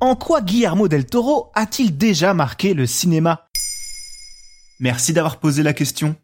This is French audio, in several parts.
En quoi Guillermo del Toro a-t-il déjà marqué le cinéma? Merci d'avoir posé la question.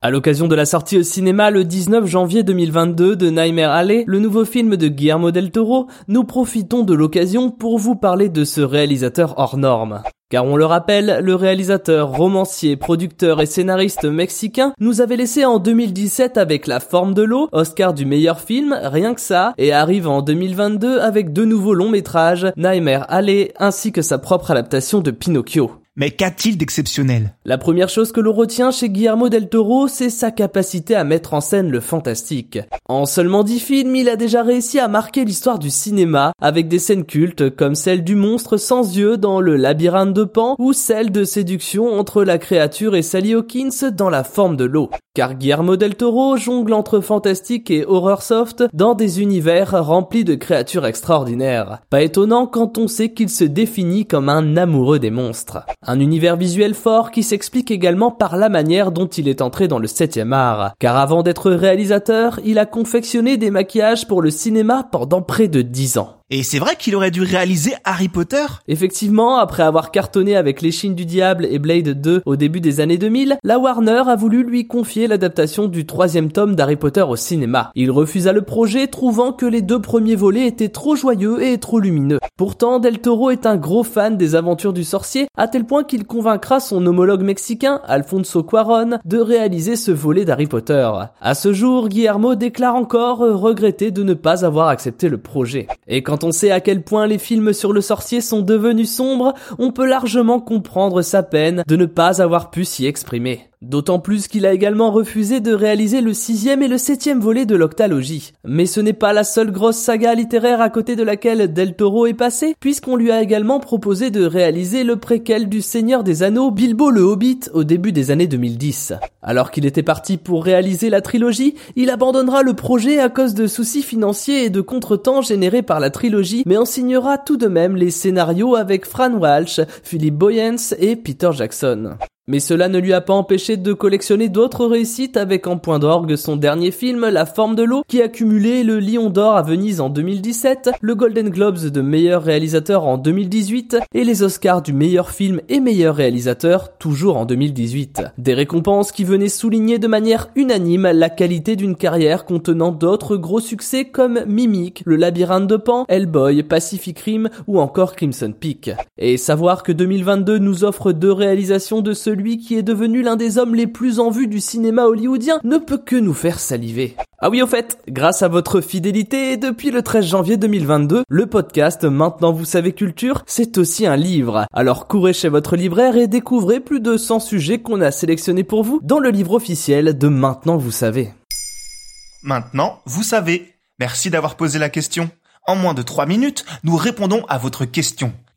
À l'occasion de la sortie au cinéma le 19 janvier 2022 de Nightmare Alley, le nouveau film de Guillermo del Toro, nous profitons de l'occasion pour vous parler de ce réalisateur hors norme. Car on le rappelle, le réalisateur, romancier, producteur et scénariste mexicain nous avait laissé en 2017 avec La forme de l'eau, Oscar du meilleur film, rien que ça, et arrive en 2022 avec deux nouveaux longs métrages, Nightmare Alley ainsi que sa propre adaptation de Pinocchio. Mais qu'a-t-il d'exceptionnel? La première chose que l'on retient chez Guillermo del Toro, c'est sa capacité à mettre en scène le fantastique. En seulement dix films, il a déjà réussi à marquer l'histoire du cinéma avec des scènes cultes comme celle du monstre sans yeux dans Le labyrinthe de Pan ou celle de séduction entre la créature et Sally Hawkins dans La forme de l'eau. Car Guillermo del Toro jongle entre fantastique et horror soft dans des univers remplis de créatures extraordinaires. Pas étonnant quand on sait qu'il se définit comme un amoureux des monstres. Un univers visuel fort qui s'explique également par la manière dont il est entré dans le 7 art. Car avant d'être réalisateur, il a confectionné des maquillages pour le cinéma pendant près de 10 ans. Et c'est vrai qu'il aurait dû réaliser Harry Potter? Effectivement, après avoir cartonné avec L'échine du diable et Blade 2 au début des années 2000, la Warner a voulu lui confier l'adaptation du troisième tome d'Harry Potter au cinéma. Il refusa le projet, trouvant que les deux premiers volets étaient trop joyeux et trop lumineux. Pourtant, Del Toro est un gros fan des aventures du sorcier, à tel point qu'il convaincra son homologue mexicain, Alfonso Cuaron, de réaliser ce volet d'Harry Potter. À ce jour, Guillermo déclare encore regretter de ne pas avoir accepté le projet. On sait à quel point les films sur le sorcier sont devenus sombres, on peut largement comprendre sa peine de ne pas avoir pu s'y exprimer. D'autant plus qu'il a également refusé de réaliser le sixième et le septième volet de l'octalogie. Mais ce n'est pas la seule grosse saga littéraire à côté de laquelle Del Toro est passé, puisqu'on lui a également proposé de réaliser le préquel du Seigneur des Anneaux Bilbo le Hobbit au début des années 2010. Alors qu'il était parti pour réaliser la trilogie, il abandonnera le projet à cause de soucis financiers et de contretemps générés par la trilogie, mais en signera tout de même les scénarios avec Fran Walsh, Philip Boyens et Peter Jackson. Mais cela ne lui a pas empêché de collectionner d'autres réussites avec en point d'orgue son dernier film La forme de l'eau qui a cumulé le Lion d'or à Venise en 2017, le Golden Globes de meilleur réalisateur en 2018 et les Oscars du meilleur film et meilleur réalisateur toujours en 2018. Des récompenses qui venaient souligner de manière unanime la qualité d'une carrière contenant d'autres gros succès comme Mimic, Le labyrinthe de Pan, Hellboy, Pacific Rim ou encore Crimson Peak. Et savoir que 2022 nous offre deux réalisations de celui lui qui est devenu l'un des hommes les plus en vue du cinéma hollywoodien, ne peut que nous faire saliver. Ah oui, au fait, grâce à votre fidélité, depuis le 13 janvier 2022, le podcast Maintenant vous savez culture, c'est aussi un livre. Alors courez chez votre libraire et découvrez plus de 100 sujets qu'on a sélectionnés pour vous dans le livre officiel de Maintenant vous savez. Maintenant, vous savez. Merci d'avoir posé la question. En moins de 3 minutes, nous répondons à votre question.